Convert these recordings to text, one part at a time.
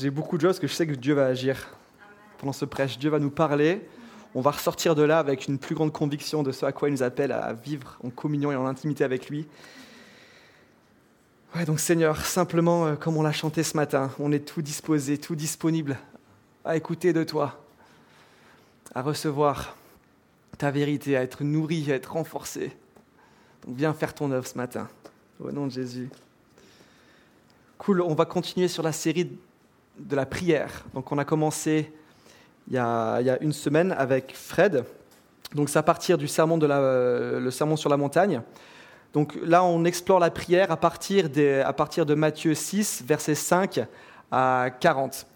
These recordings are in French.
J'ai beaucoup de joie parce que je sais que Dieu va agir pendant ce prêche. Dieu va nous parler. On va ressortir de là avec une plus grande conviction de ce à quoi il nous appelle à vivre en communion et en intimité avec lui. Ouais, donc Seigneur, simplement euh, comme on l'a chanté ce matin, on est tout disposé, tout disponible à écouter de toi, à recevoir ta vérité, à être nourri, à être renforcé. Donc viens faire ton œuvre ce matin, au nom de Jésus. Cool, on va continuer sur la série de la prière. Donc on a commencé il y a, une semaine avec Fred. Donc c'est à partir du sermon, de la, le sermon sur la montagne. Donc là, on explore la prière à partir, à partir de Matthieu 6, versets 5 à 40.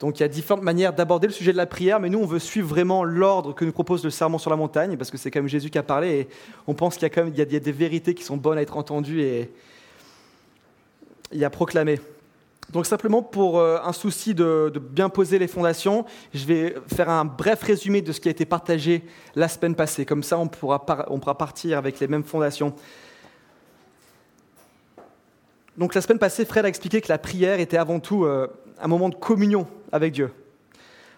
Donc il y a différentes manières d'aborder le sujet de la prière, mais nous, on veut suivre vraiment l'ordre que nous propose le sermon sur la montagne, parce que c'est quand même Jésus qui a parlé, et on pense qu'il y a quand même il y a des vérités qui sont bonnes à être entendues et, et à proclamer. Donc simplement pour euh, un souci de, bien poser les fondations, je vais faire un bref résumé de ce qui a été partagé la semaine passée. Comme ça, on pourra, partir avec les mêmes fondations. Donc la semaine passée, Fred a expliqué que la prière était avant tout euh, un moment de communion avec Dieu.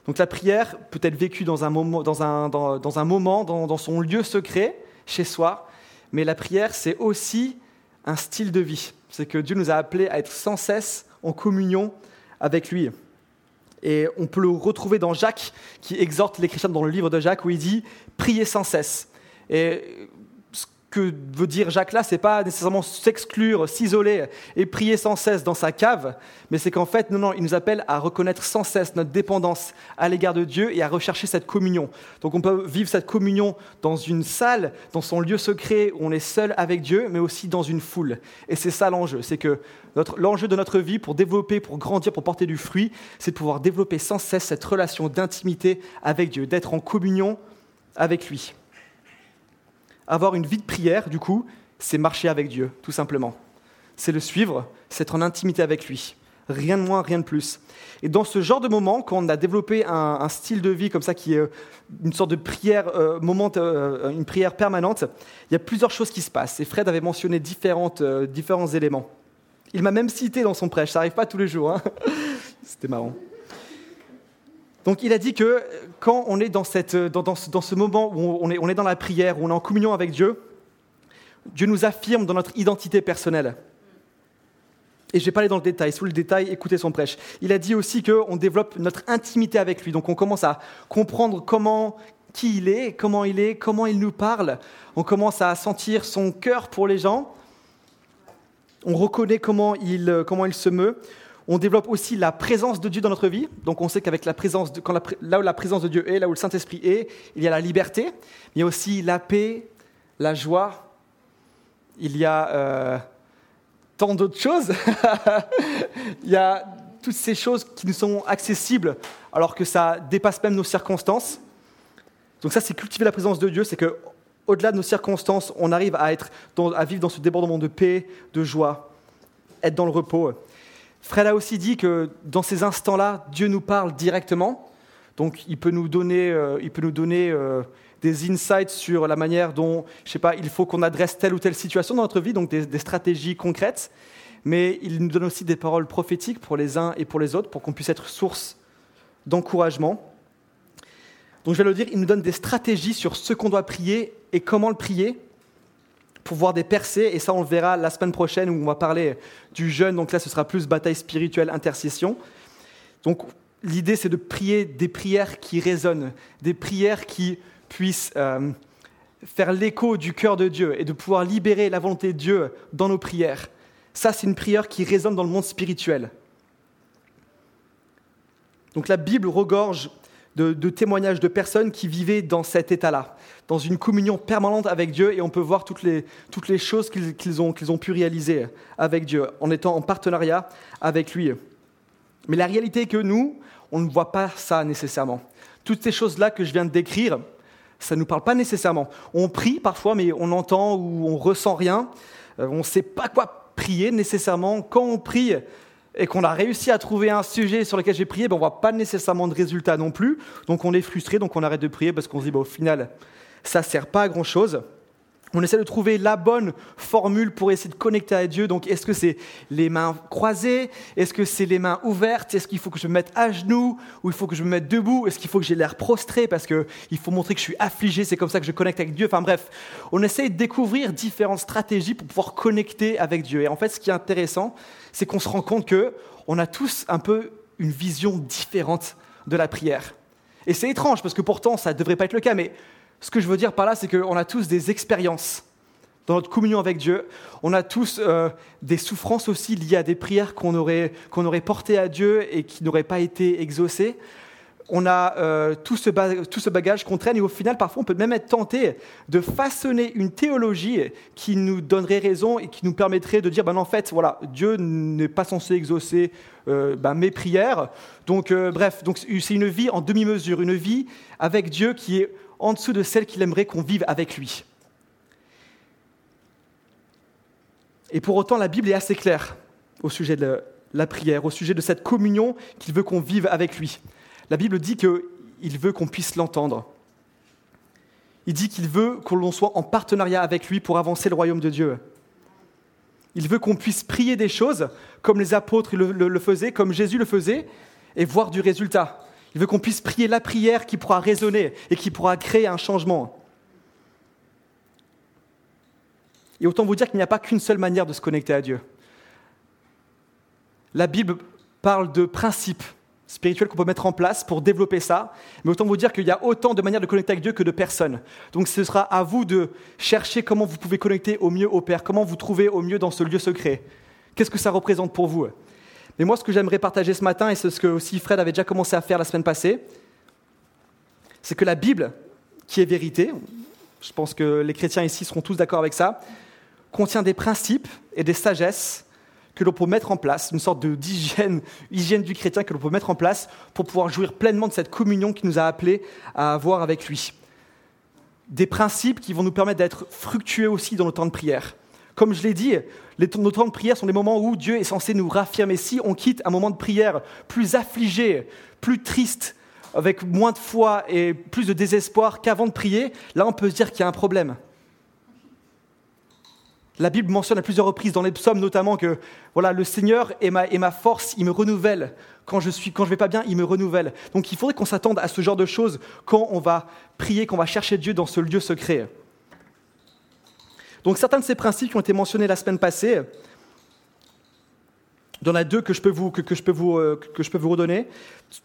Donc la prière peut être vécue dans un moment, dans, un moment, dans son lieu secret, chez soi, mais la prière, c'est aussi un style de vie. C'est que Dieu nous a appelés à être sans cesse en communion avec lui. Et on peut le retrouver dans Jacques, qui exhorte les chrétiens dans le livre de Jacques, où il dit Priez sans cesse. Et que veut dire Jacques là, c'est pas nécessairement s'exclure, s'isoler et prier sans cesse dans sa cave, mais c'est qu'en fait, non, non, il nous appelle à reconnaître sans cesse notre dépendance à l'égard de Dieu et à rechercher cette communion. Donc on peut vivre cette communion dans une salle, dans son lieu secret où on est seul avec Dieu, mais aussi dans une foule. Et c'est ça l'enjeu, c'est que l'enjeu de notre vie pour développer, pour grandir, pour porter du fruit, c'est de pouvoir développer sans cesse cette relation d'intimité avec Dieu, d'être en communion avec lui. Avoir une vie de prière, du coup, c'est marcher avec Dieu, tout simplement. C'est le suivre, c'est être en intimité avec lui. Rien de moins, rien de plus. Et dans ce genre de moment, quand on a développé un, style de vie comme ça, qui est euh, une sorte de prière, euh, moment, euh, une prière permanente, il y a plusieurs choses qui se passent. Et Fred avait mentionné différents éléments. Il m'a même cité dans son prêche, ça n'arrive pas tous les jours. Hein. C'était marrant. Donc il a dit que quand on est dans, cette, dans, dans, ce moment où on est, on est, dans la prière, où on est en communion avec Dieu, Dieu nous affirme dans notre identité personnelle. Et je vais pas aller dans le détail, sous le détail, écoutez son prêche. Il a dit aussi qu'on développe notre intimité avec lui. Donc on commence à comprendre comment, qui il est, comment il est, comment il nous parle. On commence à sentir son cœur pour les gens. On reconnaît comment il, comment il se meut. On développe aussi la présence de Dieu dans notre vie. Donc on sait qu'avec la présence, de, quand là où la présence de Dieu est, là où le Saint-Esprit est, il y a la liberté. Il y a aussi la paix, la joie. Il y a euh, tant d'autres choses. il y a toutes ces choses qui nous sont accessibles alors que ça dépasse même nos circonstances. Donc ça, c'est cultiver la présence de Dieu, c'est que au-delà de nos circonstances, on arrive à, être à vivre dans ce débordement de paix, de joie, être dans le repos. Fred a aussi dit que dans ces instants-là, Dieu nous parle directement. Donc il peut nous donner, euh, il peut nous donner euh, des insights sur la manière dont, je sais pas, il faut qu'on adresse telle ou telle situation dans notre vie, donc des, stratégies concrètes. Mais il nous donne aussi des paroles prophétiques pour les uns et pour les autres, pour qu'on puisse être source d'encouragement. Donc je vais le dire, il nous donne des stratégies sur ce qu'on doit prier et comment le prier, pour voir des percées, et ça on le verra la semaine prochaine où on va parler du jeûne, donc là ce sera plus bataille spirituelle, intercession. Donc l'idée c'est de prier des prières qui résonnent, des prières qui puissent euh, faire l'écho du cœur de Dieu et de pouvoir libérer la volonté de Dieu dans nos prières. Ça c'est une prière qui résonne dans le monde spirituel. Donc la Bible regorge de, témoignages de personnes qui vivaient dans cet état-là, dans une communion permanente avec Dieu, et on peut voir toutes les, toutes les choses qu'ils ont, qu'ils ont pu réaliser avec Dieu, en étant en partenariat avec lui. Mais la réalité est que nous, on ne voit pas ça nécessairement. Toutes ces choses-là que je viens de décrire, ça ne nous parle pas nécessairement. On prie parfois, mais on entend ou on ressent rien. Euh, on ne sait pas quoi prier nécessairement. Quand on prie, et qu'on a réussi à trouver un sujet sur lequel j'ai prié, ben on ne voit pas nécessairement de résultat non plus. Donc on est frustré, donc on arrête de prier parce qu'on se dit ben, au final, ça ne sert pas à grand-chose. on essaie de trouver la bonne formule pour essayer de connecter à Dieu. Donc, est-ce que c'est les mains croisées? Est-ce que c'est les mains ouvertes? Est-ce qu'il faut que je me mette à genoux? Ou il faut que je me mette debout? Est-ce qu'il faut que j'ai l'air prostré? Parce qu'il faut montrer que je suis affligé C'est comme ça que je connecte avec Dieu. Enfin bref, on essaie de découvrir différentes stratégies pour pouvoir connecter avec Dieu. Et en fait, ce qui est intéressant, c'est qu'on se rend compte que on a tous un peu une vision différente de la prière. Et c'est étrange parce que pourtant, ça ne devrait pas être le cas, mais ce que je veux dire par là, c'est qu'on a tous des expériences dans notre communion avec Dieu. On a tous euh, des souffrances aussi liées à des prières qu'on aurait, qu'on aurait portées à Dieu et qui n'auraient pas été exaucées. On a euh, tout, ce tout, ce bagage qu'on traîne et au final, parfois, on peut même être tenté de façonner une théologie qui nous donnerait raison et qui nous permettrait de dire, ben, en fait, voilà, Dieu n'est pas censé exaucer euh, ben, mes prières. Donc, bref, donc c'est une vie en demi-mesure, une vie avec Dieu qui est en dessous de celle qu'il aimerait qu'on vive avec lui. Et pour autant, la Bible est assez claire au sujet de la prière, au sujet de cette communion qu'il veut qu'on vive avec lui. La Bible dit qu'il veut qu'on puisse l'entendre. Il dit qu'il veut que l'on soit en partenariat avec lui pour avancer le royaume de Dieu. Il veut qu'on puisse prier des choses comme les apôtres le, le, faisaient, comme Jésus le faisait, et voir du résultat. Il veut qu'on puisse prier la prière qui pourra résonner et qui pourra créer un changement. Et autant vous dire qu'il n'y a pas qu'une seule manière de se connecter à Dieu. La Bible parle de principes spirituels qu'on peut mettre en place pour développer ça, mais autant vous dire qu'il y a autant de manières de connecter avec Dieu que de personnes. Donc ce sera à vous de chercher comment vous pouvez connecter au mieux au Père, comment vous trouvez au mieux dans ce lieu secret. Qu'est-ce que ça représente pour vous? Mais moi, ce que j'aimerais partager ce matin, et c'est ce que aussi Fred avait déjà commencé à faire la semaine passée, c'est que la Bible, qui est vérité, je pense que les chrétiens ici seront tous d'accord avec ça, contient des principes et des sagesses que l'on peut mettre en place, une sorte d'hygiène hygiène du chrétien que l'on peut mettre en place pour pouvoir jouir pleinement de cette communion qui nous a appelés à avoir avec lui. Des principes qui vont nous permettre d'être fructueux aussi dans nos temps de prière. Comme je l'ai dit, nos temps de prière sont des moments où Dieu est censé nous raffirmer. Si on quitte un moment de prière plus affligé, plus triste, avec moins de foi et plus de désespoir qu'avant de prier, là on peut se dire qu'il y a un problème. La Bible mentionne à plusieurs reprises dans les psaumes notamment que voilà, le Seigneur est ma, force, il me renouvelle. Quand je ne quand je vais pas bien, il me renouvelle. Donc il faudrait qu'on s'attende à ce genre de choses quand on va prier, quand on va chercher Dieu dans ce lieu secret. Donc certains de ces principes qui ont été mentionnés la semaine passée, il y en a deux que je peux vous, que, je peux vous, euh, que je peux vous redonner.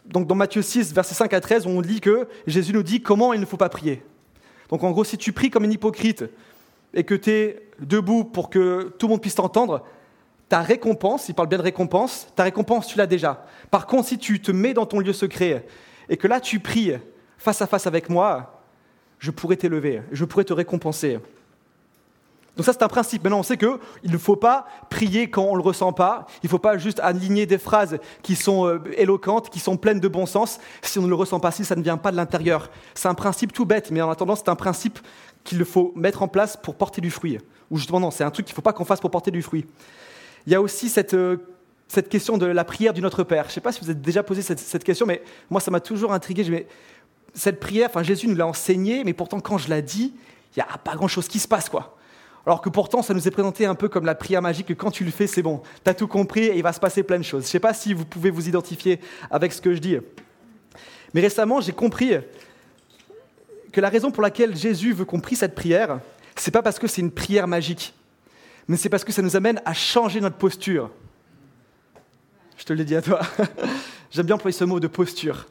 Donc dans Matthieu 6, versets 5 à 13, on lit que Jésus nous dit comment il ne faut pas prier. Donc en gros, si tu pries comme un hypocrite et que tu es debout pour que tout le monde puisse t'entendre, ta récompense, il parle bien de récompense, ta récompense, tu l'as déjà. Par contre, si tu te mets dans ton lieu secret et que là tu pries face à face avec moi, je pourrais t'élever, je pourrais te récompenser. Donc ça, c'est un principe. Maintenant, on sait qu'il ne faut pas prier quand on ne le ressent pas. Il ne faut pas juste aligner des phrases qui sont euh, éloquentes, qui sont pleines de bon sens, si on ne le ressent pas, si ça ne vient pas de l'intérieur. C'est un principe tout bête, mais en attendant, c'est un principe qu'il faut mettre en place pour porter du fruit. Ou justement, non, c'est un truc qu'il ne faut pas qu'on fasse pour porter du fruit. Il y a aussi cette, euh, question de la prière du Notre Père. Je ne sais pas si vous avez déjà posé cette, cette question, mais moi, ça m'a toujours intrigué. Je, cette prière, enfin, Jésus nous l'a enseignée, mais pourtant, quand je la dis, il n'y a pas grand-chose qui se passe, quoi. Alors que pourtant, ça nous est présenté un peu comme la prière magique, que quand tu le fais, c'est bon, tu as tout compris et il va se passer plein de choses. Je ne sais pas si vous pouvez vous identifier avec ce que je dis. Mais récemment, j'ai compris que la raison pour laquelle Jésus veut qu'on prie cette prière, c'est pas parce que c'est une prière magique, mais c'est parce que ça nous amène à changer notre posture. Je te l'ai dit à toi. J'aime bien employer ce mot de posture.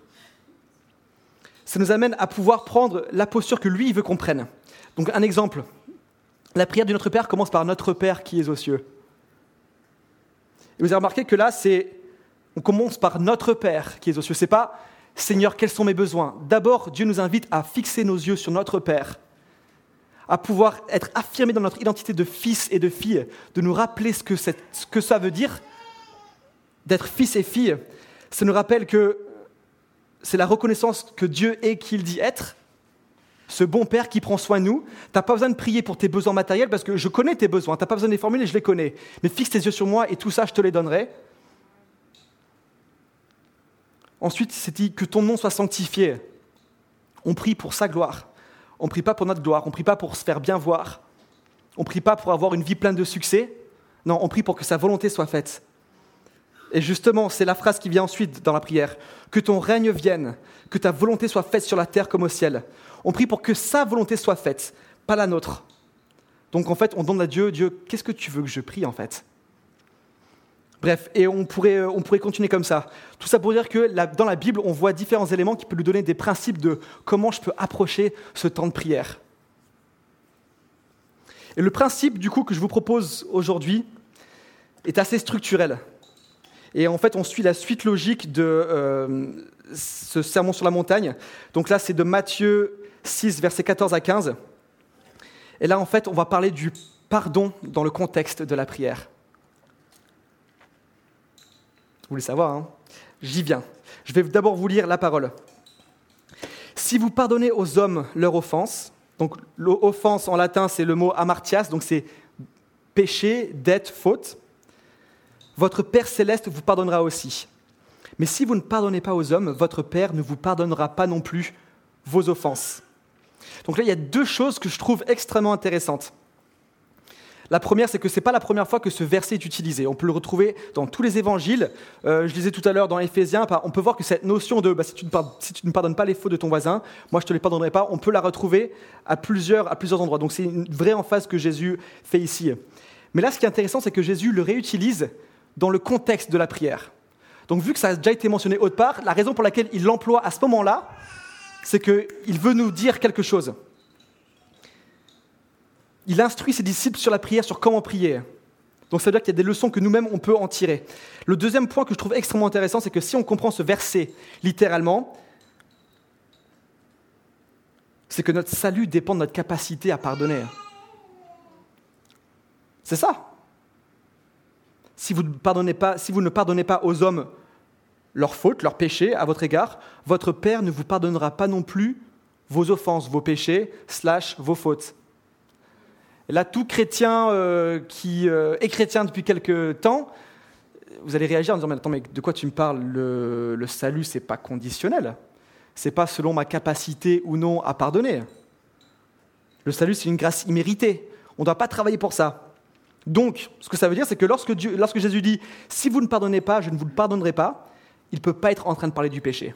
Ça nous amène à pouvoir prendre la posture que lui, veut qu'on prenne. Donc un exemple, la prière du Notre Père commence par Notre Père qui est aux cieux. Et vous avez remarqué que là, c'est, on commence par Notre Père qui est aux cieux. C'est pas Seigneur, quels sont mes besoins? D'abord, Dieu nous invite à fixer nos yeux sur Notre Père, à pouvoir être affirmés dans notre identité de fils et de fille, de nous rappeler ce que, ça veut dire d'être fils et fille. Ça nous rappelle que c'est la reconnaissance que Dieu est qu'il dit être, ce bon Père qui prend soin de nous. Tu n'as pas besoin de prier pour tes besoins matériels parce que je connais tes besoins. Tu n'as pas besoin de les formuler, je les connais. Mais fixe tes yeux sur moi et tout ça, je te les donnerai. Ensuite, c'est dit que ton nom soit sanctifié. On prie pour sa gloire. On ne prie pas pour notre gloire. On ne prie pas pour se faire bien voir. On ne prie pas pour avoir une vie pleine de succès. Non, on prie pour que sa volonté soit faite. Et justement, c'est la phrase qui vient ensuite dans la prière. Que ton règne vienne, que ta volonté soit faite sur la terre comme au ciel. On prie pour que sa volonté soit faite, pas la nôtre. Donc en fait, on demande à Dieu, Dieu, qu'est-ce que tu veux que je prie en fait? Bref, et on pourrait, euh, on pourrait continuer comme ça. Tout ça pour dire que dans la Bible, on voit différents éléments qui peuvent nous donner des principes de comment je peux approcher ce temps de prière. Et le principe, du coup, que je vous propose aujourd'hui est assez structurel. Et en fait, on suit la suite logique de euh, ce sermon sur la montagne. Donc là, c'est de Matthieu 6, versets 14 à 15. Et là, en fait, on va parler du pardon dans le contexte de la prière. Vous voulez savoir, hein J'y viens. Je vais d'abord vous lire la parole. Si vous pardonnez aux hommes leur offense, donc l'offense en latin c'est le mot amartias, donc c'est péché, dette, faute, votre Père céleste vous pardonnera aussi. Mais si vous ne pardonnez pas aux hommes, votre Père ne vous pardonnera pas non plus vos offenses. Donc là, il y a deux choses que je trouve extrêmement intéressantes. La première, c'est que ce n'est pas la première fois que ce verset est utilisé. On peut le retrouver dans tous les évangiles. Euh, je disais tout à l'heure dans Éphésiens, on peut voir que cette notion de bah, si, tu ne pardonnes pas les fautes de ton voisin, moi je ne te les pardonnerai pas, on peut la retrouver à plusieurs, à plusieurs endroits. Donc c'est une vraie emphase que Jésus fait ici. Mais là, ce qui est intéressant, c'est que Jésus le réutilise dans le contexte de la prière. Donc vu que ça a déjà été mentionné autre part, la raison pour laquelle il l'emploie à ce moment-là, c'est qu'il veut nous dire quelque chose il instruit ses disciples sur la prière, sur comment prier. Donc ça veut dire qu'il y a des leçons que nous-mêmes, on peut en tirer. Le deuxième point que je trouve extrêmement intéressant, c'est que si on comprend ce verset littéralement, c'est que notre salut dépend de notre capacité à pardonner. C'est ça. Si vous, ne pardonnez pas, si vous ne pardonnez pas aux hommes leurs fautes, leurs péchés à votre égard, votre Père ne vous pardonnera pas non plus vos offenses, vos péchés, slash vos fautes là, tout chrétien euh, qui euh, est chrétien depuis quelque temps, vous allez réagir en disant, mais attends, mais de quoi tu me parles? Le, salut, c'est pas conditionnel. C'est pas selon ma capacité ou non à pardonner. Le salut, c'est une grâce imméritée. On ne doit pas travailler pour ça. Donc, ce que ça veut dire, c'est que lorsque, lorsque Jésus dit, si vous ne pardonnez pas, je ne vous le pardonnerai pas, il ne peut pas être en train de parler du péché.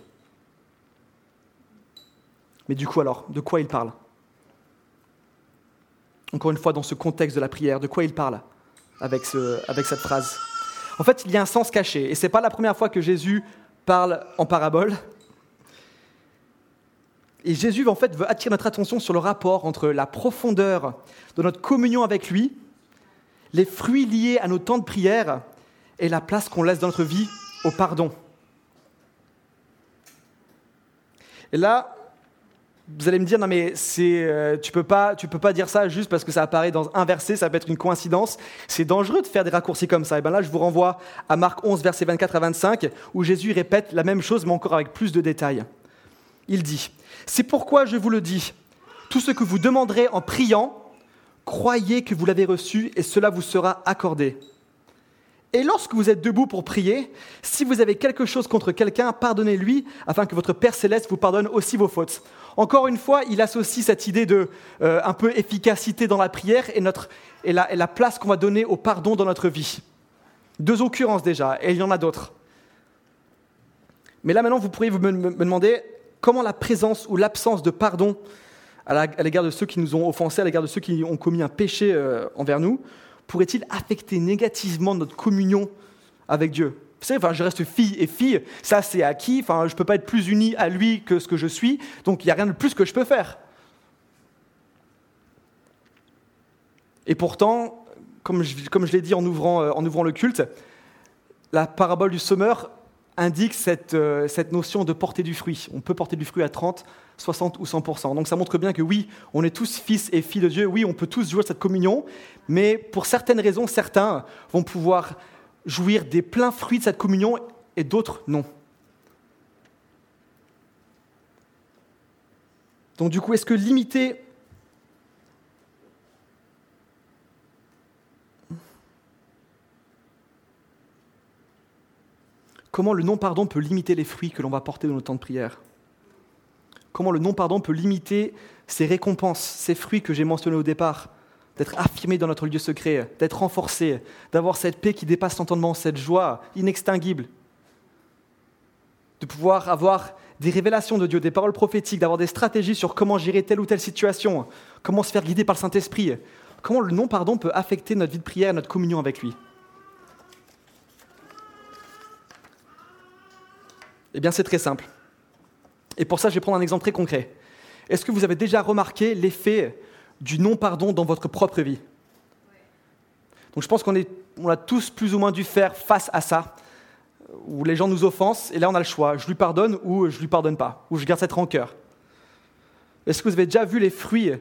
Mais du coup, alors, de quoi il parle? Encore une fois, dans ce contexte de la prière, de quoi il parle avec, cette phrase En fait, il y a un sens caché, et ce n'est pas la première fois que Jésus parle en parabole. Et Jésus, en fait, veut attirer notre attention sur le rapport entre la profondeur de notre communion avec lui, les fruits liés à nos temps de prière et la place qu'on laisse dans notre vie au pardon. Et là, vous allez me dire, non mais euh, tu peux peux pas dire ça juste parce que ça apparaît dans un verset, ça peut être une coïncidence. C'est dangereux de faire des raccourcis comme ça. Et bien là, je vous renvoie à Marc 11, versets 24 à 25, où Jésus répète la même chose, mais encore avec plus de détails. Il dit, c'est pourquoi je vous le dis, tout ce que vous demanderez en priant, croyez que vous l'avez reçu et cela vous sera accordé. Et lorsque vous êtes debout pour prier, si vous avez quelque chose contre quelqu'un, pardonnez-lui, afin que votre Père céleste vous pardonne aussi vos fautes. Encore une fois, il associe cette idée de euh, un peu efficacité dans la prière et, la, place qu'on va donner au pardon dans notre vie. Deux occurrences déjà, et il y en a d'autres. Mais là maintenant, vous pourriez vous me, demander comment la présence ou l'absence de pardon à l'égard de ceux qui nous ont offensés, à l'égard de ceux qui ont commis un péché euh, envers nous, pourrait-il affecter négativement notre communion avec Dieu? Je reste fille et fille, ça c'est acquis, enfin, je ne peux pas être plus uni à lui que ce que je suis, donc il n'y a rien de plus que je peux faire. Et pourtant, comme je, l'ai dit en ouvrant, euh, en ouvrant le culte, la parabole du sommeur indique cette, euh, cette, notion de porter du fruit. On peut porter du fruit à 30, 60 ou 100%. Donc ça montre bien que oui, on est tous fils et filles de Dieu, oui, on peut tous jouer cette communion, mais pour certaines raisons, certains vont pouvoir jouir des pleins fruits de cette communion et d'autres non. Donc du coup, est-ce que limiter comment le non-pardon peut limiter les fruits que l'on va porter dans nos temps de prière? Comment le non-pardon peut limiter ces récompenses, ces fruits que j'ai mentionnés au départ? D'être affirmé dans notre lieu secret, d'être renforcé, d'avoir cette paix qui dépasse l'entendement, cette joie inextinguible, de pouvoir avoir des révélations de Dieu, des paroles prophétiques, d'avoir des stratégies sur comment gérer telle ou telle situation, comment se faire guider par le Saint-Esprit, comment le non-pardon peut affecter notre vie de prière et notre communion avec lui. Eh bien, c'est très simple. Et pour ça, je vais prendre un exemple très concret. Est-ce que vous avez déjà remarqué l'effet du non-pardon dans votre propre vie Donc je pense qu'on on a tous plus ou moins dû faire face à ça, où les gens nous offensent, et là on a le choix, je lui pardonne ou je lui pardonne pas, ou je garde cette rancœur. Est-ce que vous avez déjà vu les fruits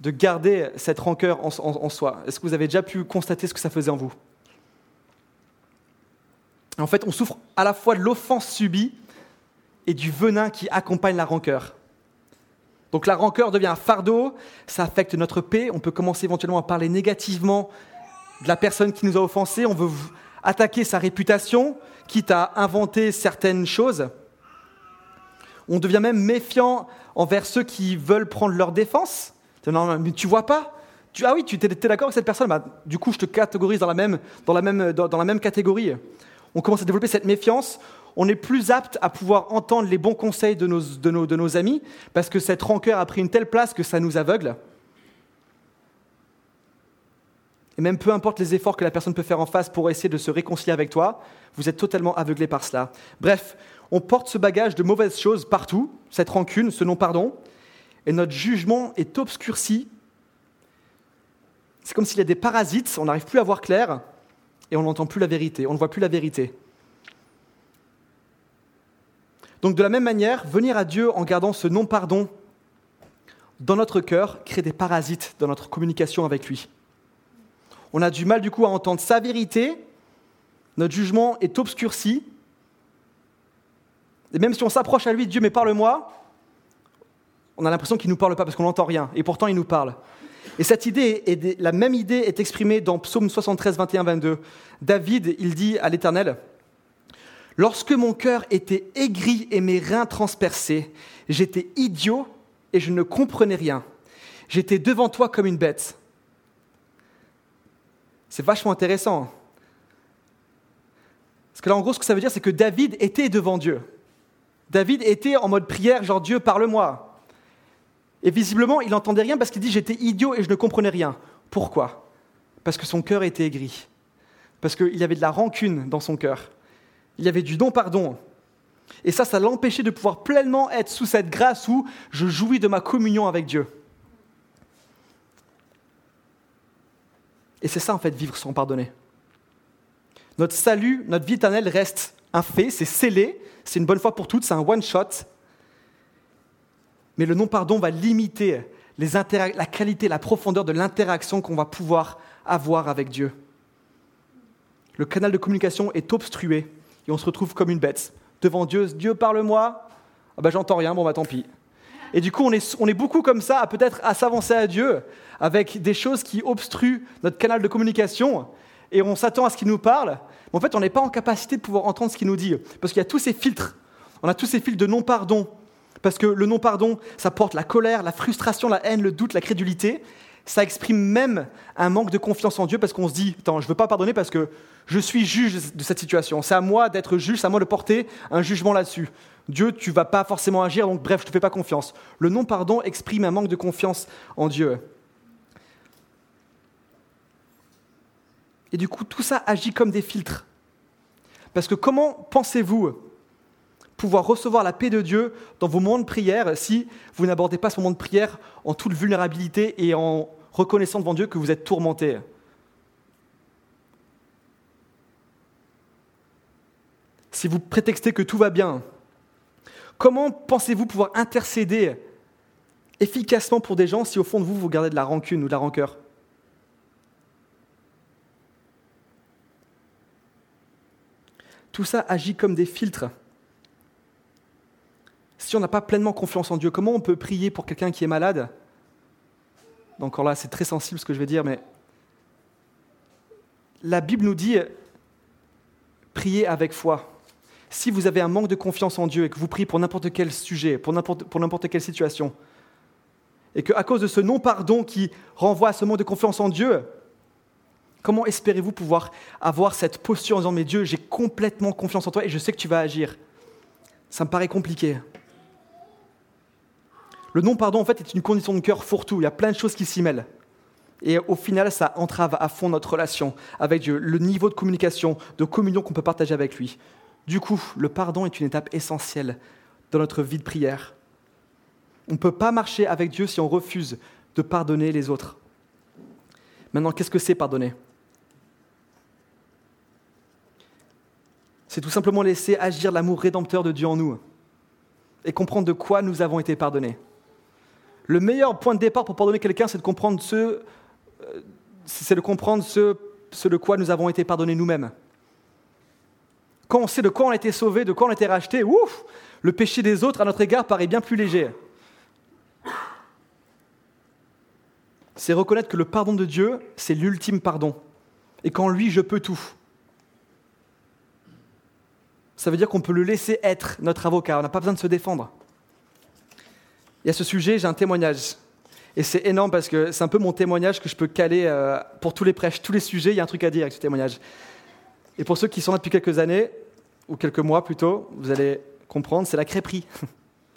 de garder cette rancœur en, en soi? Est-ce que vous avez déjà pu constater ce que ça faisait en vous? En fait, on souffre à la fois de l'offense subie et du venin qui accompagne la rancœur. Donc la rancœur devient un fardeau, ça affecte notre paix, on peut commencer éventuellement à parler négativement de la personne qui nous a offensés, on veut attaquer sa réputation, quitte à inventer certaines choses. On devient même méfiant envers ceux qui veulent prendre leur défense. Mais tu vois pas tu, Ah oui, tu es, d'accord avec cette personne? Bah, Du coup, je te catégorise dans la même, dans la même, dans la même catégorie. On commence à développer cette méfiance, on est plus apte à pouvoir entendre les bons conseils de nos, amis, parce que cette rancœur a pris une telle place que ça nous aveugle. Et même peu importe les efforts que la personne peut faire en face pour essayer de se réconcilier avec toi, vous êtes totalement aveuglé par cela. Bref, on porte ce bagage de mauvaises choses partout, cette rancune, ce non-pardon, et notre jugement est obscurci. C'est comme s'il y a des parasites, on n'arrive plus à voir clair, et on n'entend plus la vérité, on ne voit plus la vérité. Donc de la même manière, venir à Dieu en gardant ce non-pardon dans notre cœur crée des parasites dans notre communication avec lui. On a du mal du coup à entendre sa vérité, notre jugement est obscurci, et même si on s'approche à lui, Dieu, mais parle-moi, on a l'impression qu'il ne nous parle pas parce qu'on n'entend rien, et pourtant il nous parle. Et cette idée, la même idée est exprimée dans Psaume 73, 21, 22. David, il dit à l'Éternel, Lorsque mon cœur était aigri et mes reins transpercés, j'étais idiot et je ne comprenais rien. J'étais devant toi comme une bête. C'est vachement intéressant. Parce que là, en gros, ce que ça veut dire, c'est que David était devant Dieu. David était en mode prière, genre Dieu, parle-moi. Et visiblement, il n'entendait rien parce qu'il dit J'étais idiot et je ne comprenais rien. Pourquoi? Parce que son cœur était aigri. Parce qu'il y avait de la rancune dans son cœur il y avait du don-pardon. Et ça, ça l'empêchait de pouvoir pleinement être sous cette grâce où je jouis de ma communion avec Dieu. Et c'est ça, en fait, vivre sans pardonner. Notre salut, notre vie éternelle reste un fait, c'est scellé, c'est une bonne fois pour toutes, c'est un one-shot. Mais le non-pardon va limiter la qualité, la profondeur de l'interaction qu'on va pouvoir avoir avec Dieu. Le canal de communication est obstrué et on se retrouve comme une bête devant Dieu. Dieu, parle-moi. Ah ben j'entends rien, bon bah tant pis. Et du coup, on est, on est beaucoup comme ça, à peut-être à s'avancer à Dieu avec des choses qui obstruent notre canal de communication, et on s'attend à ce qu'il nous parle. Mais en fait, on n'est pas en capacité de pouvoir entendre ce qu'il nous dit, parce qu'il y a tous ces filtres. On a tous ces filtres de non-pardon, parce que le non-pardon, ça porte la colère, la frustration, la haine, le doute, la crédulité. Ça exprime même un manque de confiance en Dieu, parce qu'on se dit, attends, je ne veux pas pardonner parce que je suis juge de cette situation. C'est à moi d'être juge, c'est à moi de porter un jugement là-dessus. Dieu, tu vas pas forcément agir, donc bref, je te fais pas confiance. Le non-pardon exprime un manque de confiance en Dieu. Et du coup, tout ça agit comme des filtres. Parce que comment pensez-vous pouvoir recevoir la paix de Dieu dans vos moments de prière si vous n'abordez pas ce moment de prière en toute vulnérabilité et en reconnaissant devant Dieu que vous êtes tourmenté? Si vous prétextez que tout va bien, comment pensez-vous pouvoir intercéder efficacement pour des gens si au fond de vous, vous gardez de la rancune ou de la rancœur? Tout ça agit comme des filtres. Si on n'a pas pleinement confiance en Dieu, comment on peut prier pour quelqu'un qui est malade? Encore là, c'est très sensible ce que je vais dire, mais la Bible nous dit prier avec foi si vous avez un manque de confiance en Dieu et que vous priez pour n'importe quel sujet, pour n'importe, quelle situation, et qu'à cause de ce non-pardon qui renvoie à ce manque de confiance en Dieu, comment espérez-vous pouvoir avoir cette posture en disant Mais Dieu, j'ai complètement confiance en toi et je sais que tu vas agir? Ça me paraît compliqué. Le non-pardon, en fait, est une condition de cœur fourre-tout. Il y a plein de choses qui s'y mêlent. Et au final, ça entrave à fond notre relation avec Dieu, le niveau de communication, de communion qu'on peut partager avec lui. Du coup, le pardon est une étape essentielle dans notre vie de prière. On ne peut pas marcher avec Dieu si on refuse de pardonner les autres. Maintenant, qu'est-ce que c'est pardonner? C'est tout simplement laisser agir l'amour rédempteur de Dieu en nous et comprendre de quoi nous avons été pardonnés. Le meilleur point de départ pour pardonner quelqu'un, c'est de comprendre ce, euh, c'est de quoi nous avons été pardonnés nous-mêmes. Quand on sait de quoi on a été sauvé, de quoi on a été racheté, ouf, le péché des autres à notre égard paraît bien plus léger. C'est reconnaître que le pardon de Dieu, c'est l'ultime pardon. Et qu'en lui, je peux tout. Ça veut dire qu'on peut le laisser être notre avocat, on n'a pas besoin de se défendre. Et à ce sujet, j'ai un témoignage. Et c'est énorme parce que c'est un peu mon témoignage que je peux caler euh, pour tous les prêches, tous les sujets, il y a un truc à dire avec ce témoignage. Et pour ceux qui sont là depuis quelques années, ou quelques mois plutôt, vous allez comprendre, c'est la crêperie.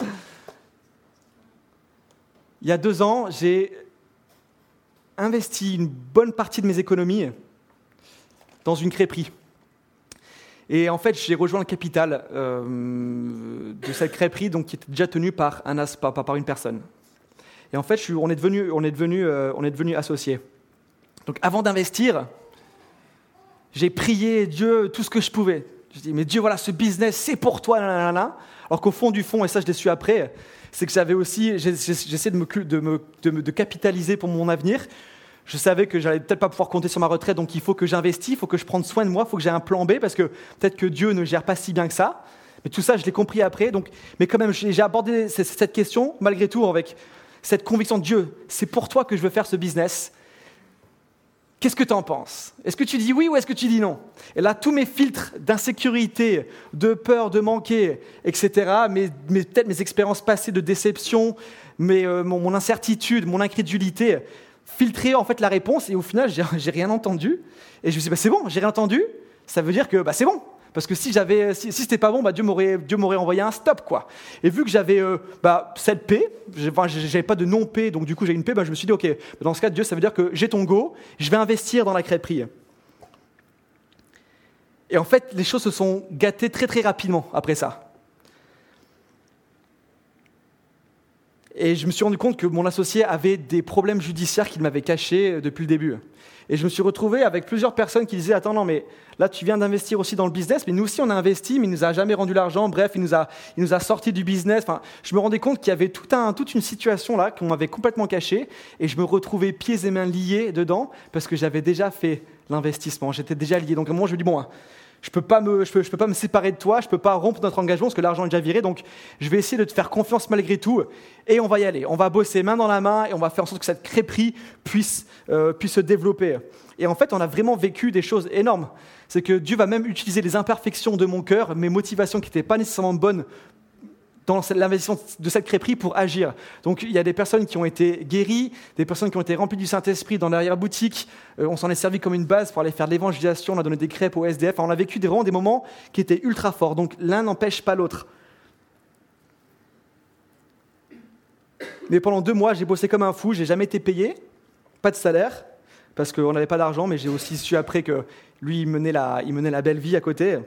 il y a deux ans, j'ai investi une bonne partie de mes économies dans une crêperie. Et en fait, j'ai rejoint le capital euh, de cette crêperie, donc, qui était déjà tenue par, un as, par, par une personne. Et en fait, on est devenu, on est devenu, euh, on est devenu associés. Donc avant d'investir, j'ai prié Dieu tout ce que je pouvais. Je dis, mais Dieu, voilà, ce business, c'est pour toi, là, Alors qu'au fond du fond, et ça je l'ai su après, c'est que j'avais aussi, j'essaie de me, de capitaliser pour mon avenir. Je savais que j'allais peut-être pas pouvoir compter sur ma retraite, donc il faut que j'investisse, il faut que je prenne soin de moi, il faut que j'ai un plan B, parce que peut-être que Dieu ne gère pas si bien que ça. Mais tout ça, je l'ai compris après. Donc, mais quand même, j'ai abordé cette question, malgré tout, avec cette conviction de Dieu. C'est pour toi que je veux faire ce business. Qu'est-ce que tu en penses? Est-ce que tu dis oui ou est-ce que tu dis non? Et là, tous mes filtres d'insécurité, de peur de manquer, etc., mais, peut-être mes expériences passées de déception, mais, euh, mon, incertitude, mon incrédulité, filtrer en fait la réponse. Et au final j'ai rien entendu. Et je me dit bah, c'est bon j'ai rien entendu. Ça veut dire que bah, c'est bon parce que si j'avais si, c'était pas bon bah, Dieu m'aurait envoyé un stop quoi. Et vu que j'avais euh, bah, cette paix j'avais pas de non paix donc du coup j'ai une paix bah, je me suis dit ok dans ce cas Dieu ça veut dire que j'ai ton go je vais investir dans la crêperie. Et en fait les choses se sont gâtées très très rapidement après ça. Et je me suis rendu compte que mon associé avait des problèmes judiciaires qu'il m'avait cachés euh, depuis le début. Et je me suis retrouvé avec plusieurs personnes qui disaient Attends, non, mais là, tu viens d'investir aussi dans le business, mais nous aussi, on a investi, mais il nous a jamais rendu l'argent. Bref, il nous a, il nous a sorti du business. Enfin, je me rendais compte qu'il y avait tout un, toute une situation là qu'on m'avait complètement cachée. Et je me retrouvais pieds et mains liés dedans parce que j'avais déjà fait l'investissement. J'étais déjà lié. Donc, à un moment, je me dis Bon, hein, je ne peux, pas me, je peux, je peux pas me séparer de toi, je ne peux pas rompre notre engagement parce que l'argent est déjà viré, donc je vais essayer de te faire confiance malgré tout et on va y aller. On va bosser main dans la main et on va faire en sorte que cette crêperie puisse, euh, puisse se développer. Et en fait, on a vraiment vécu des choses énormes. C'est que Dieu va même utiliser les imperfections de mon cœur, mes motivations qui n'étaient pas nécessairement bonnes dans l'investissement de cette crêperie pour agir. Donc il y a des personnes qui ont été guéries, des personnes qui ont été remplies du Saint-Esprit dans l'arrière-boutique. Euh, on s'en est servi comme une base pour aller faire de l'évangélisation, on a donné des crêpes au SDF. on a vécu des, vraiment des moments qui étaient ultra forts. Donc l'un n'empêche pas l'autre. Mais pendant deux mois, j'ai bossé comme un fou, j'ai jamais été payé, pas de salaire, parce qu'on n'avait pas d'argent, mais j'ai aussi su après que lui, il menait la, il menait la belle vie à côté.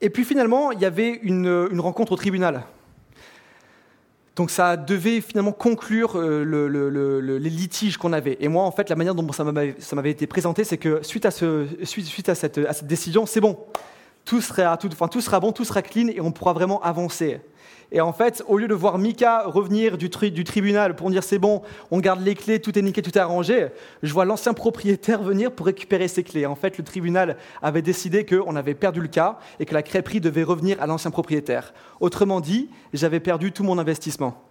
Et puis finalement, il y avait une, rencontre au tribunal. Donc ça devait finalement conclure euh, les litiges qu'on avait. Et moi, en fait, la manière dont ça m'avait été présenté, c'est que suite à, cette, décision, c'est bon. Tout sera, bon, tout sera clean et on pourra vraiment avancer. Et en fait, au lieu de voir Mika revenir du, tribunal pour dire c'est bon, on garde les clés, tout est nickel, tout est arrangé, je vois l'ancien propriétaire venir pour récupérer ses clés. En fait, le tribunal avait décidé qu'on avait perdu le cas et que la crêperie devait revenir à l'ancien propriétaire. Autrement dit, j'avais perdu tout mon investissement.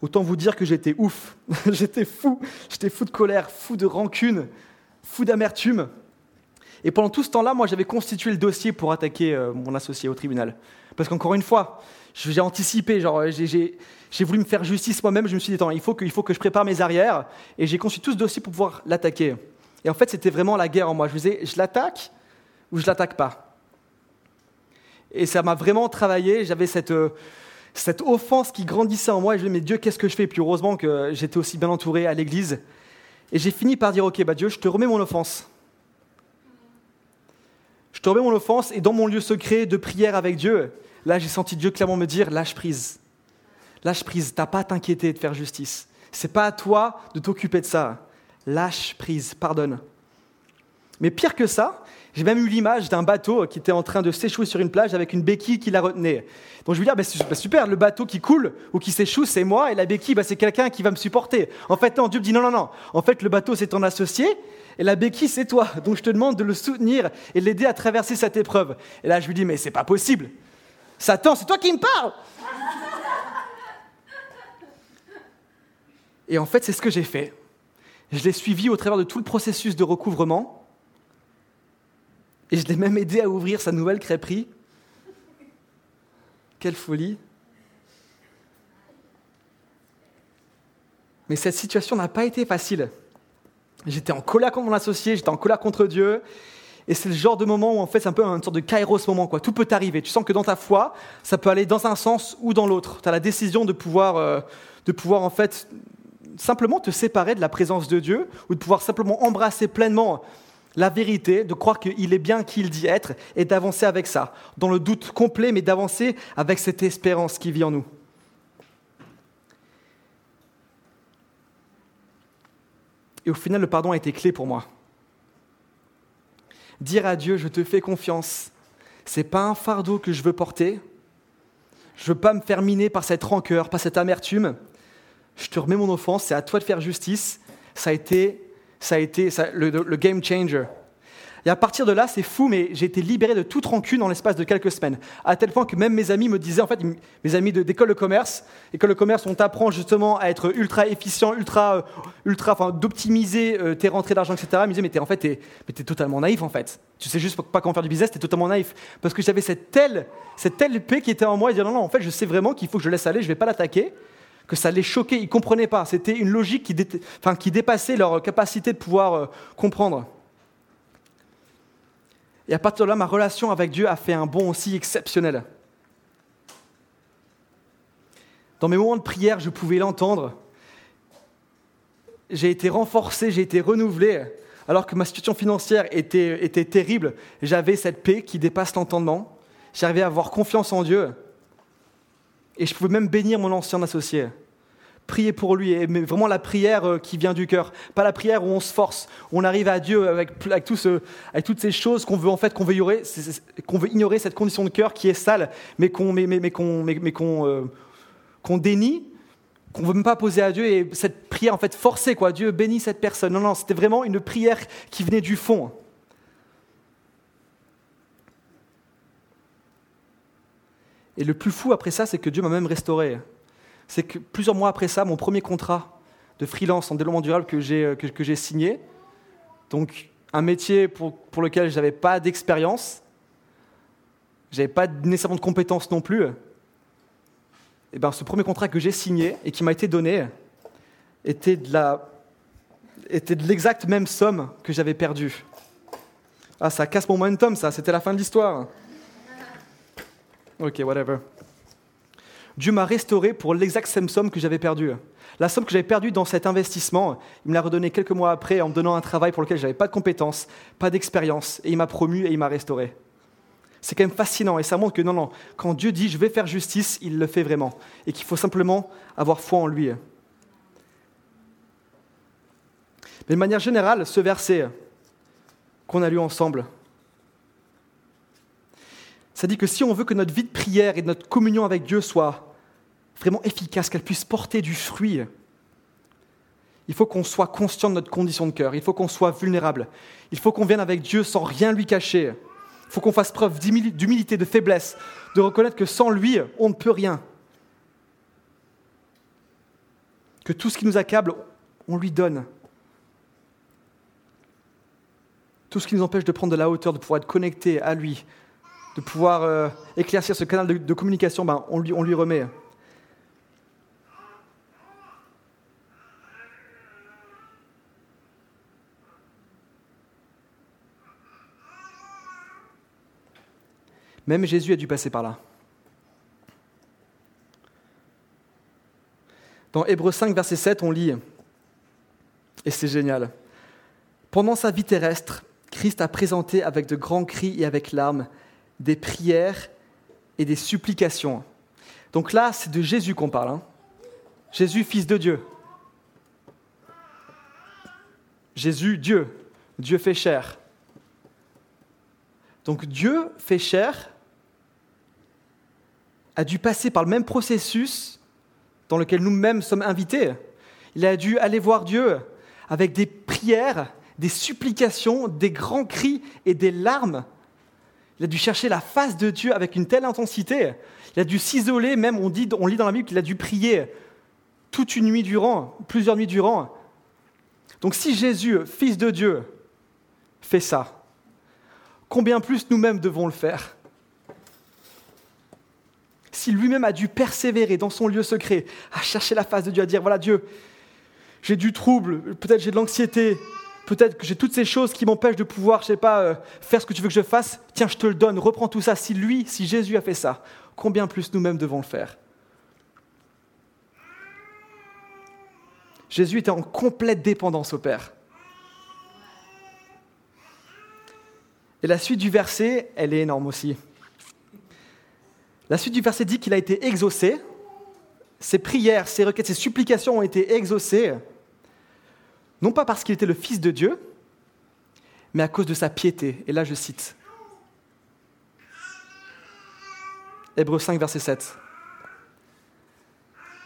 Autant vous dire que j'étais ouf, j'étais fou, j'étais fou de colère, fou de rancune, fou d'amertume. Et pendant tout ce temps-là, moi, j'avais constitué le dossier pour attaquer euh, mon associé au tribunal. Parce qu'encore une fois, j'ai anticipé, genre, j'ai voulu me faire justice moi-même. Je me suis dit, il faut que, faut que je prépare mes arrières. Et j'ai conçu tout ce dossier pour pouvoir l'attaquer. Et en fait, c'était vraiment la guerre en moi. Je me disais, je l'attaque ou je l'attaque pas? Et ça m'a vraiment travaillé. J'avais cette, euh, cette offense qui grandissait en moi. Et je me disais, mais Dieu, qu'est-ce que je fais? Et puis heureusement que j'étais aussi bien entouré à l'église. Et j'ai fini par dire, ok, bah Dieu, je te remets mon offense. Je te remets mon offense et dans mon lieu secret de prière avec Dieu, là j'ai senti Dieu clairement me dire, lâche prise. Lâche prise, t'as pas à t'inquiéter de faire justice. C'est pas à toi de t'occuper de ça. Lâche prise, pardonne. Mais pire que ça, j'ai même eu l'image d'un bateau qui était en train de s'échouer sur une plage avec une béquille qui la retenait. Donc je lui dis, bah, bah, super, le bateau qui coule ou qui s'échoue, c'est moi, et la béquille, bah, c'est quelqu'un qui va me supporter. En fait, non, Dieu me dit, non, non, non. En fait, le bateau, c'est ton associé, et la béquille, c'est toi. Donc je te demande de le soutenir et de l'aider à traverser cette épreuve. Et là, je lui dis, mais c'est pas possible. Satan, c'est toi qui me parles. Et en fait, c'est ce que j'ai fait. Je l'ai suivi au travers de tout le processus de recouvrement. Et je l'ai même aidé à ouvrir sa nouvelle crêperie. Quelle folie. Mais cette situation n'a pas été facile. J'étais en colère contre mon associé, j'étais en colère contre Dieu. Et c'est le genre de moment où en fait c'est un peu une sorte de kairos moment. Quoi. Tout peut arriver. Tu sens que dans ta foi, ça peut aller dans un sens ou dans l'autre. Tu as la décision de pouvoir, euh, de pouvoir en fait simplement te séparer de la présence de Dieu ou de pouvoir simplement embrasser pleinement la vérité, de croire qu'il est bien qui il dit être et d'avancer avec ça, dans le doute complet, mais d'avancer avec cette espérance qui vit en nous. Et au final, le pardon a été clé pour moi. Dire à Dieu, je te fais confiance, c'est pas un fardeau que je veux porter. Je veux pas me faire miner par cette rancœur, par cette amertume. Je te remets mon offense, c'est à toi de faire justice. Ça a été ça a été le, game changer. Et à partir de là, c'est fou, mais j'ai été libéré de toute rancune en l'espace de quelques semaines. À tel point que même mes amis me disaient, en fait, mes amis d'école de, commerce, école de commerce, on t'apprend justement à être ultra efficient, ultra, euh, ultra, enfin, d'optimiser euh, tes rentrées d'argent, etc. Ils me disaient, mais es, en fait, t'es, es totalement naïf, en fait. Tu sais juste pas comment faire du business, t'es totalement naïf. Parce que j'avais cette telle, cette telle paix qui était en moi, et dire, non, non, en fait, je sais vraiment qu'il faut que je laisse aller, je vais pas l'attaquer que ça les choquait, ils ne comprenaient pas. C'était une logique qui, qui, dépassait leur capacité de pouvoir euh, comprendre. Et à partir de là, ma relation avec Dieu a fait un bond aussi exceptionnel. Dans mes moments de prière, je pouvais l'entendre. J'ai été renforcé, j'ai été renouvelé. Alors que ma situation financière était, était terrible, j'avais cette paix qui dépasse l'entendement. J'arrivais à avoir confiance en Dieu. Et je pouvais même bénir mon ancien associé. Prier pour lui, mais vraiment la prière euh, qui vient du cœur. Pas la prière où on se force, on arrive à Dieu avec, avec, tout ce, avec toutes ces choses qu'on veut en fait, qu'on veut ignorer, qu'on veut ignorer cette condition de cœur qui est sale, mais qu'on mais, mais, mais qu'on qu'on euh, qu'on dénie, qu'on veut même pas poser à Dieu. Et cette prière en fait forcée, quoi. Dieu bénit cette personne. Non, non, c'était vraiment une prière qui venait du fond. Et le plus fou après ça, c'est que Dieu m'a même restauré. C'est que plusieurs mois après ça, mon premier contrat de freelance en développement durable que j'ai, euh, que, j'ai signé, donc un métier pour, pour lequel je n'avais pas d'expérience, je n'avais pas nécessairement de compétences non plus, et ben, ce premier contrat que j'ai signé et qui m'a été donné était de, était de l'exacte même somme que j'avais perdue. Ah, ça casse mon momentum, ça, c'était la fin de l'histoire. Ok, whatever. Dieu m'a restauré pour l'exact même somme que j'avais perdue. La somme que j'avais perdue dans cet investissement, il me l'a redonnée quelques mois après en me donnant un travail pour lequel je n'avais pas de compétences, pas d'expérience, et il m'a promu et il m'a restauré. C'est quand même fascinant et ça montre que non, non, quand Dieu dit je vais faire justice, il le fait vraiment et qu'il faut simplement avoir foi en lui. Mais de manière générale, ce verset qu'on a lu ensemble, ça dit que si on veut que notre vie de prière et notre communion avec Dieu soit vraiment efficace, qu'elle puisse porter du fruit, il faut qu'on soit conscient de notre condition de cœur, il faut qu'on soit vulnérable, il faut qu'on vienne avec Dieu sans rien lui cacher, il faut qu'on fasse preuve d'humilité, de faiblesse, de reconnaître que sans lui, on ne peut rien. Que tout ce qui nous accable, on lui donne. tout ce qui nous empêche de prendre de la hauteur, de pouvoir être connecté à lui, de pouvoir euh, éclaircir ce canal de, communication, ben, on, lui, remet. Même Jésus a dû passer par là. Dans Hébreu 5, verset 7, on lit, et c'est génial, Pendant sa vie terrestre, Christ a présenté avec de grands cris et avec larmes des prières et des supplications. Donc là, c'est de Jésus qu'on parle. Hein. Jésus, fils de Dieu. Jésus, Dieu. Dieu fait chair. Donc Dieu fait chair a dû passer par le même processus dans lequel nous-mêmes sommes invités. Il a dû aller voir Dieu avec des prières, des supplications, des grands cris et des larmes. Il a dû chercher la face de Dieu avec une telle intensité. Il a dû s'isoler, même on, dit, lit dans la Bible qu'il a dû prier toute une nuit durant, plusieurs nuits durant. Donc si Jésus, fils de Dieu, fait ça, combien plus nous-mêmes devons le faire? Si lui-même a dû persévérer dans son lieu secret, à chercher la face de Dieu, à dire, voilà Dieu, j'ai du trouble, peut-être j'ai de l'anxiété, peut-être que j'ai toutes ces choses qui m'empêchent de pouvoir, je sais pas, euh, faire ce que tu veux que je fasse, tiens, je te le donne, reprends tout ça. Si lui, si Jésus a fait ça, combien plus nous-mêmes devons le faire? Jésus était en complète dépendance au Père. Et la suite du verset, elle est énorme aussi. La suite du verset dit qu'il a été exaucé. Ses prières, ses requêtes, ses supplications ont été exaucées, non pas parce qu'il était le Fils de Dieu, mais à cause de sa piété. Et là, je cite. Hébreu 5, verset 7.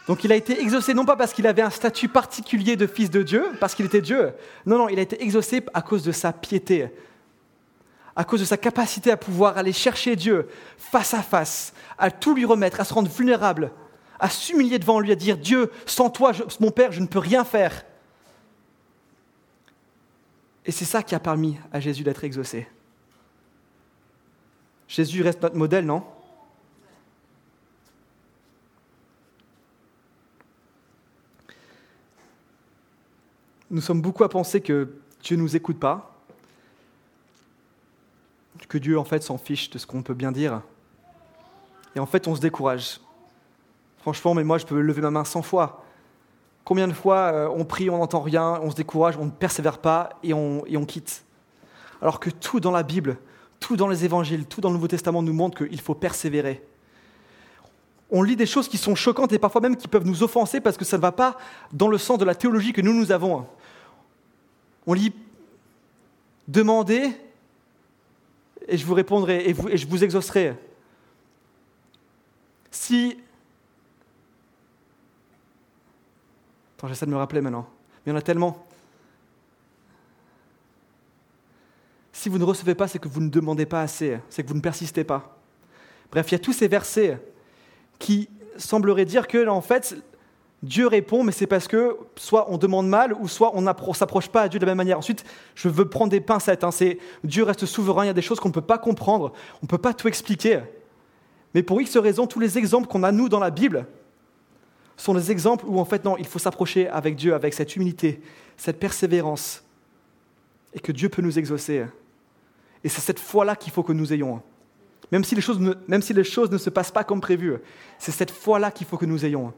Donc il a été exaucé non pas parce qu'il avait un statut particulier de fils de Dieu, parce qu'il était Dieu, non, non, il a été exaucé à cause de sa piété, à cause de sa capacité à pouvoir aller chercher Dieu face à face, à tout lui remettre, à se rendre vulnérable, à s'humilier devant lui, à dire Dieu, sans toi, mon Père, je ne peux rien faire. Et c'est ça qui a permis à Jésus d'être exaucé. Jésus reste notre modèle, non? Nous sommes beaucoup à penser que Dieu ne nous écoute pas, que Dieu en fait s'en fiche de ce qu'on peut bien dire. Et en fait, on se décourage. Franchement, mais moi, je peux lever ma main 100 fois. Combien de fois euh, on prie, on n'entend rien, on se décourage, on ne persévère pas et on, quitte Alors que tout dans la Bible, tout dans les évangiles, tout dans le Nouveau Testament nous montre qu'il faut persévérer. On lit des choses qui sont choquantes et parfois même qui peuvent nous offenser parce que ça ne va pas dans le sens de la théologie que nous, nous avons. On lit Demandez et je vous répondrai et, et je vous exaucerai. Si... Attends, j'essaie de me rappeler maintenant. Mais il y en a tellement. Si vous ne recevez pas, c'est que vous ne demandez pas assez, c'est que vous ne persistez pas. Bref, il y a tous ces versets qui sembleraient dire que, en fait, Dieu répond, mais c'est parce que soit on demande mal, ou soit on ne s'approche pas à Dieu de la même manière. Ensuite, je veux prendre des pincettes. Hein, Dieu reste souverain, il y a des choses qu'on ne peut pas comprendre, on ne peut pas tout expliquer. Mais pour X raisons, tous les exemples qu'on a, nous, dans la Bible, sont des exemples où, en fait, non, il faut s'approcher avec Dieu, avec cette humilité, cette persévérance, et que Dieu peut nous exaucer. Et c'est cette foi-là qu'il faut que nous ayons. Même si, les choses ne, même si les choses ne se passent pas comme prévu, c'est cette foi-là qu'il faut que nous ayons.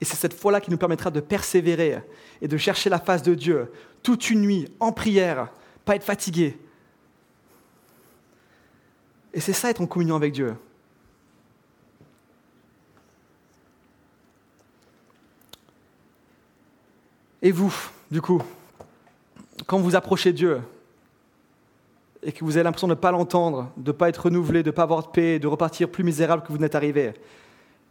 Et c'est cette foi-là qui nous permettra de persévérer et de chercher la face de Dieu toute une nuit en prière, pas être fatigué. Et c'est ça être en communion avec Dieu. Et vous, du coup, quand vous approchez Dieu et que vous avez l'impression de ne pas l'entendre, de ne pas être renouvelé, de ne pas avoir de paix, de repartir plus misérable que vous n'êtes arrivé,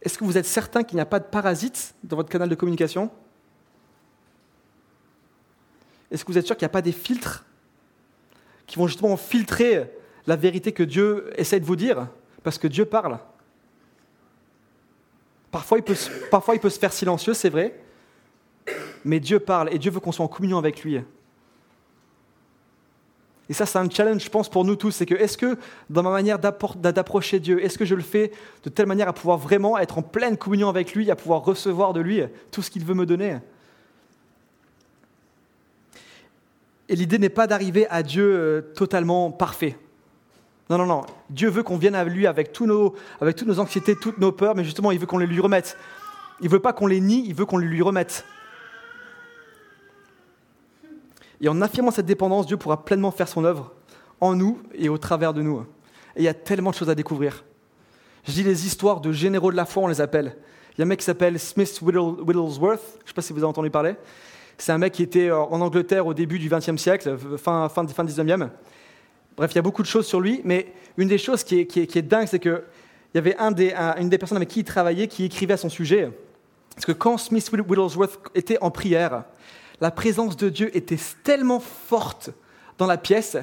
est-ce que vous êtes certain qu'il n'y a pas de parasites dans votre canal de communication? Est-ce que vous êtes sûr qu'il n'y a pas des filtres qui vont justement filtrer la vérité que Dieu essaie de vous dire? Parce que Dieu parle. Parfois il, peut, parfois, il peut se faire silencieux, c'est vrai, mais Dieu parle et Dieu veut qu'on soit en communion avec lui. Et ça, c'est un challenge, je pense, pour nous tous. C'est que, est-ce que dans ma manière d'approcher Dieu, est-ce que je le fais de telle manière à pouvoir vraiment être en pleine communion avec lui, à pouvoir recevoir de lui tout ce qu'il veut me donner? Et l'idée n'est pas d'arriver à Dieu euh, totalement parfait. Non, non, non. Dieu veut qu'on vienne à lui avec, avec toutes nos anxiétés, toutes nos peurs, mais justement, il veut qu'on les lui remette. Il ne veut pas qu'on les nie, il veut qu'on les lui remette. Et en affirmant cette dépendance, Dieu pourra pleinement faire son œuvre en nous et au travers de nous. Et il y a tellement de choses à découvrir. Je dis les histoires de généraux de la foi, on les appelle. Il y a un mec qui s'appelle Smith Wigglesworth, je ne sais pas si vous avez entendu parler. C'est un mec qui était euh, en Angleterre au début du XXe siècle, fin, fin, fin 19e. Bref, il y a beaucoup de choses sur lui, mais une des choses qui est, qui est, dingue, c'est qu'il y avait une des personnes avec qui il travaillait qui écrivait à son sujet. Parce que quand Smith Wigglesworth était en prière, la présence de Dieu était tellement forte dans la pièce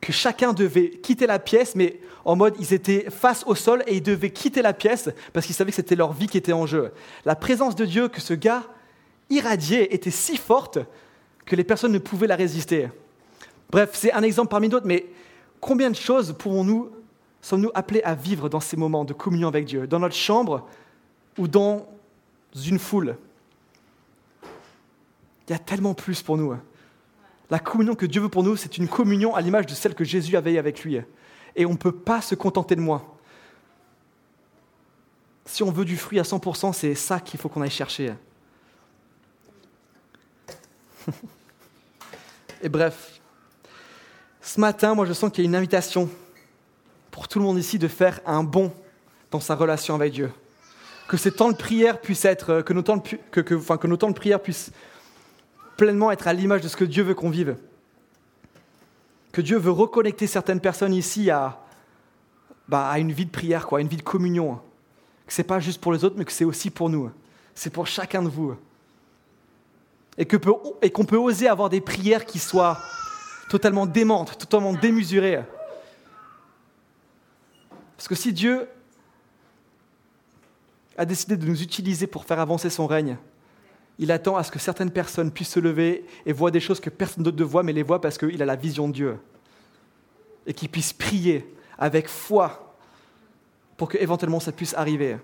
que chacun devait quitter la pièce, mais en mode ils étaient face au sol et ils devaient quitter la pièce parce qu'ils savaient que c'était leur vie qui était en jeu. La présence de Dieu que ce gars irradiait était si forte que les personnes ne pouvaient la résister. Bref, c'est un exemple parmi d'autres, mais combien de choses pouvons-nous, sommes-nous appelés à vivre dans ces moments de communion avec Dieu, dans notre chambre ou dans une foule? Il y a tellement plus pour nous. Hein. La communion que Dieu veut pour nous, c'est une communion à l'image de celle que Jésus avait avec lui. Et on ne peut pas se contenter de moi. Si on veut du fruit à 100%, c'est ça qu'il faut qu'on aille chercher. Et bref, ce matin, moi je sens qu'il y a une invitation pour tout le monde ici de faire un bond dans sa relation avec Dieu. Que ces temps de prière puissent être, de, que, que, enfin, que nos temps de prière puissent pleinement être à l'image de ce que Dieu veut qu'on vive. Que Dieu veut reconnecter certaines personnes ici à, bah, à une vie de prière, quoi, une vie de communion. Que ce n'est pas juste pour les autres, mais que c'est aussi pour nous. C'est pour chacun de vous. Et qu'on et peut oser avoir des prières qui soient totalement démentes, totalement démesurées. Parce que si Dieu a décidé de nous utiliser pour faire avancer son règne, il attend à ce que certaines personnes puissent se lever et voient des choses que personne d'autre ne voit, mais les voit parce qu'il a la vision de Dieu. Et qu'ils puissent prier avec foi pour que éventuellement ça puisse arriver.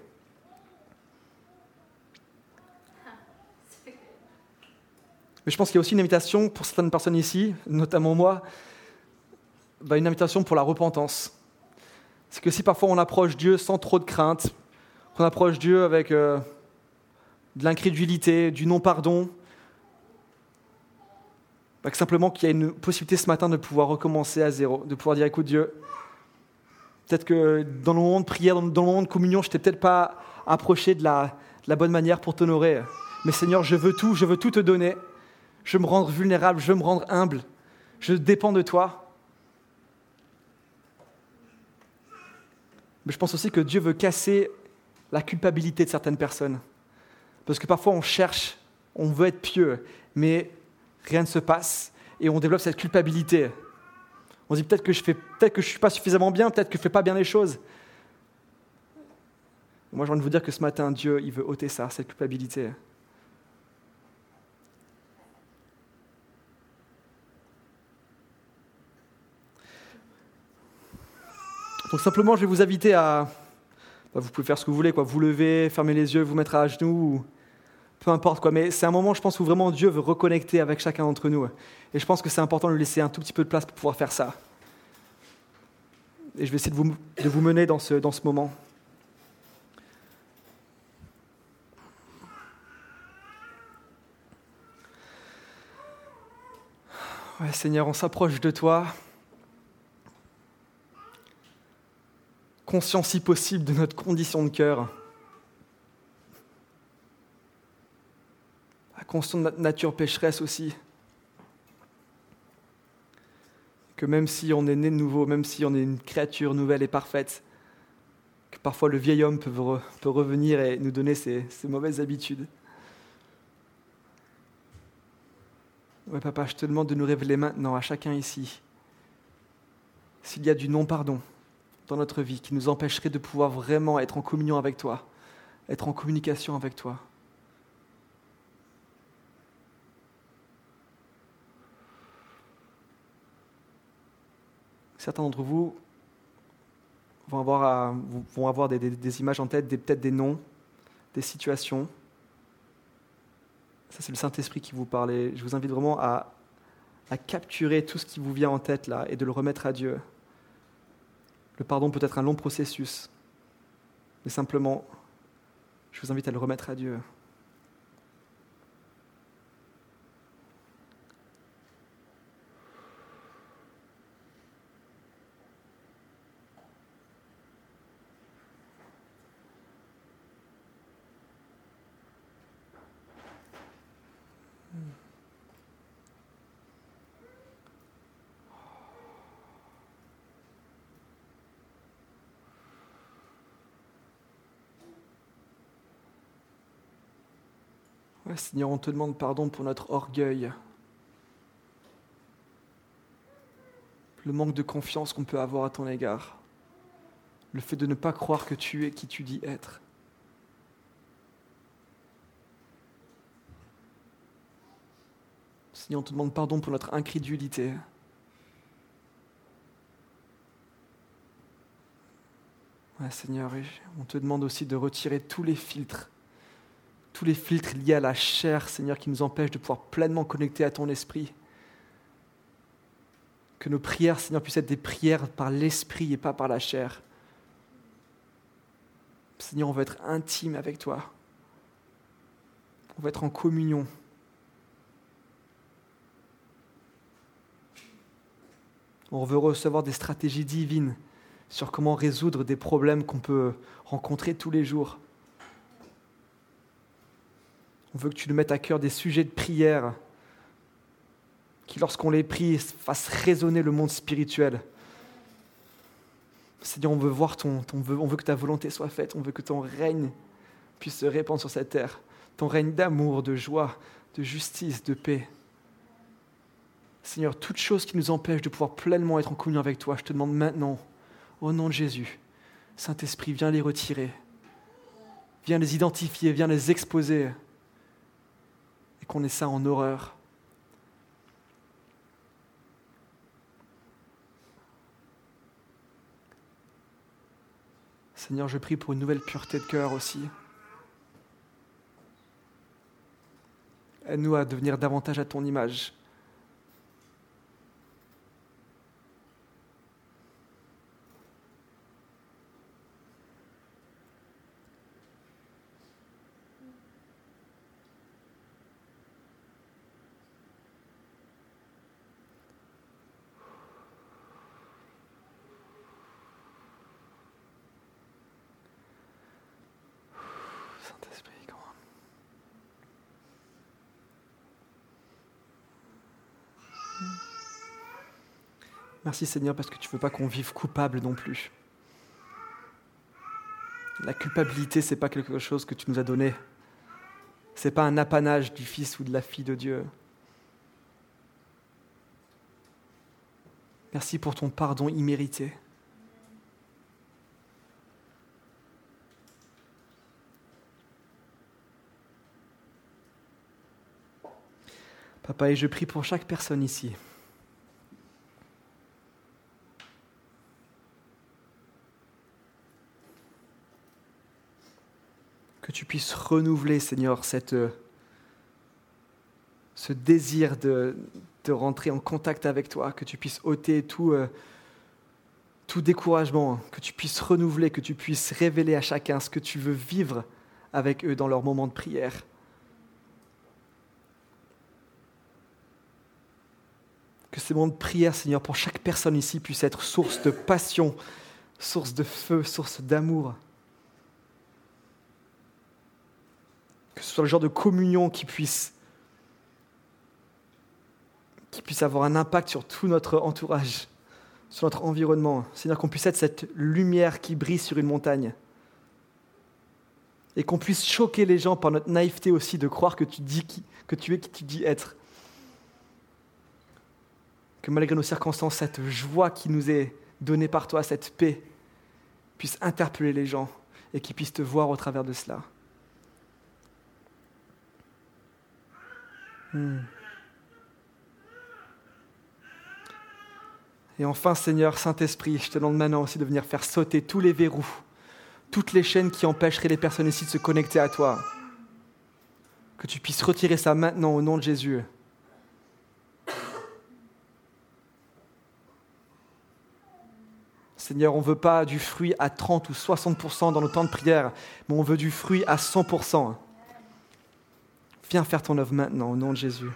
Mais je pense qu'il y a aussi une invitation pour certaines personnes ici, notamment moi, bah, une invitation pour la repentance. C'est que si parfois on approche Dieu sans trop de crainte, qu'on approche Dieu avec... Euh, de l'incrédulité, du non-pardon. Simplement qu'il y a une possibilité ce matin de pouvoir recommencer à zéro, de pouvoir dire écoute Dieu, peut-être que dans le moment de prière, dans le moment de communion, je t'ai peut-être pas approché de la, de la bonne manière pour t'honorer. Mais Seigneur, je veux tout, je veux tout te donner. Je veux me rendre vulnérable, je veux me rendre humble. Je dépends de toi. Mais je pense aussi que Dieu veut casser la culpabilité de certaines personnes. Parce que parfois on cherche, on veut être pieux, mais rien ne se passe et on développe cette culpabilité. On dit peut-être que je ne que je suis pas suffisamment bien, peut-être que je fais pas bien les choses. Moi, j'ai envie de vous dire que ce matin, Dieu, il veut ôter ça, cette culpabilité. Donc simplement, je vais vous inviter à, bah, vous pouvez faire ce que vous voulez, quoi. vous lever, fermer les yeux, vous mettre à genoux, peu importe quoi. Mais c'est un moment, je pense, où vraiment Dieu veut reconnecter avec chacun d'entre nous. Et je pense que c'est important de lui laisser un tout petit peu de place pour pouvoir faire ça. Et je vais essayer de vous, mener dans ce, dans ce moment. Seigneur, on s'approche de toi. Conscient si possible de notre condition de cœur, conscient de notre nature pécheresse aussi, que même si on est né de nouveau, même si on est une créature nouvelle et parfaite, que parfois le vieil homme peut, revenir et nous donner ses, ses mauvaises habitudes. Ouais, papa, je te demande de nous révéler maintenant à chacun ici s'il y a du non-pardon, dans notre vie qui nous empêcherait de pouvoir vraiment être en communion avec toi, être en communication avec toi. Certains d'entre vous vont avoir, vont avoir des, images en tête, peut-être des noms, des situations. Ça, c'est le Saint-Esprit qui vous parle. je vous invite vraiment à, à capturer tout ce qui vous vient en tête là et de le remettre à Dieu. Le pardon peut être un long processus, mais simplement, je vous invite à le remettre à Dieu. Seigneur, on te demande pardon pour notre orgueil, le manque de confiance qu'on peut avoir à ton égard, le fait de ne pas croire que tu es qui tu dis être. Seigneur, on te demande pardon pour notre incrédulité. Seigneur, on te demande aussi de retirer tous les filtres tous les filtres liés à la chair, Seigneur, qui nous empêchent de pouvoir pleinement connecter à ton esprit. Que nos prières, Seigneur, puissent être des prières par l'esprit et pas par la chair. Seigneur, on veut être intime avec toi. On veut être en communion. On veut recevoir des stratégies divines sur comment résoudre des problèmes qu'on peut rencontrer tous les jours. On veut que tu nous mettes à cœur des sujets de prière qui, lorsqu'on les prie, fassent résonner le monde spirituel. Seigneur, on veut voir ton, ton on veut que ta volonté soit faite, on veut que ton règne puisse se répandre sur cette terre, ton règne d'amour, de joie, de justice, de paix. Seigneur, toutes choses qui nous empêchent de pouvoir pleinement être en communion avec toi, je te demande maintenant, au nom de Jésus, Saint-Esprit, viens les retirer, viens les identifier, viens les exposer qu'on ait ça en horreur. Seigneur, je prie pour une nouvelle pureté de cœur aussi. Aide-nous à devenir davantage à ton image. Merci Seigneur parce que tu ne veux pas qu'on vive coupable non plus. La culpabilité, ce n'est pas quelque chose que tu nous as donné. Ce n'est pas un apanage du Fils ou de la fille de Dieu. Merci pour ton pardon immérité. Papa, et je prie pour chaque personne ici. Que tu puisses renouveler, Seigneur, euh, ce désir de, rentrer en contact avec toi, que tu puisses ôter tout, euh, tout découragement, que tu puisses renouveler, que tu puisses révéler à chacun ce que tu veux vivre avec eux dans leur moment de prière. Que ces moments de prière, Seigneur, pour chaque personne ici puissent être source de passion, source de feu, source d'amour. Que ce soit le genre de communion qui puisse, qui puisse avoir un impact sur tout notre entourage, sur notre environnement. C'est-à-dire qu'on puisse être cette lumière qui brille sur une montagne. Et qu'on puisse choquer les gens par notre naïveté aussi de croire que tu, dis que tu es qui tu dis être. Que malgré nos circonstances, cette joie qui nous est donnée par toi, cette paix, puisse interpeller les gens et qu'ils puissent te voir au travers de cela. Hmm. Et enfin, Seigneur, Saint-Esprit, je te demande maintenant aussi de venir faire sauter tous les verrous, toutes les chaînes qui empêcheraient les personnes ici de se connecter à toi. Que tu puisses retirer ça maintenant au nom de Jésus. Seigneur, on ne veut pas du fruit à 30 ou 60% dans nos temps de prière, mais on veut du fruit à 100%. Viens faire ton œuvre maintenant au nom de Jésus.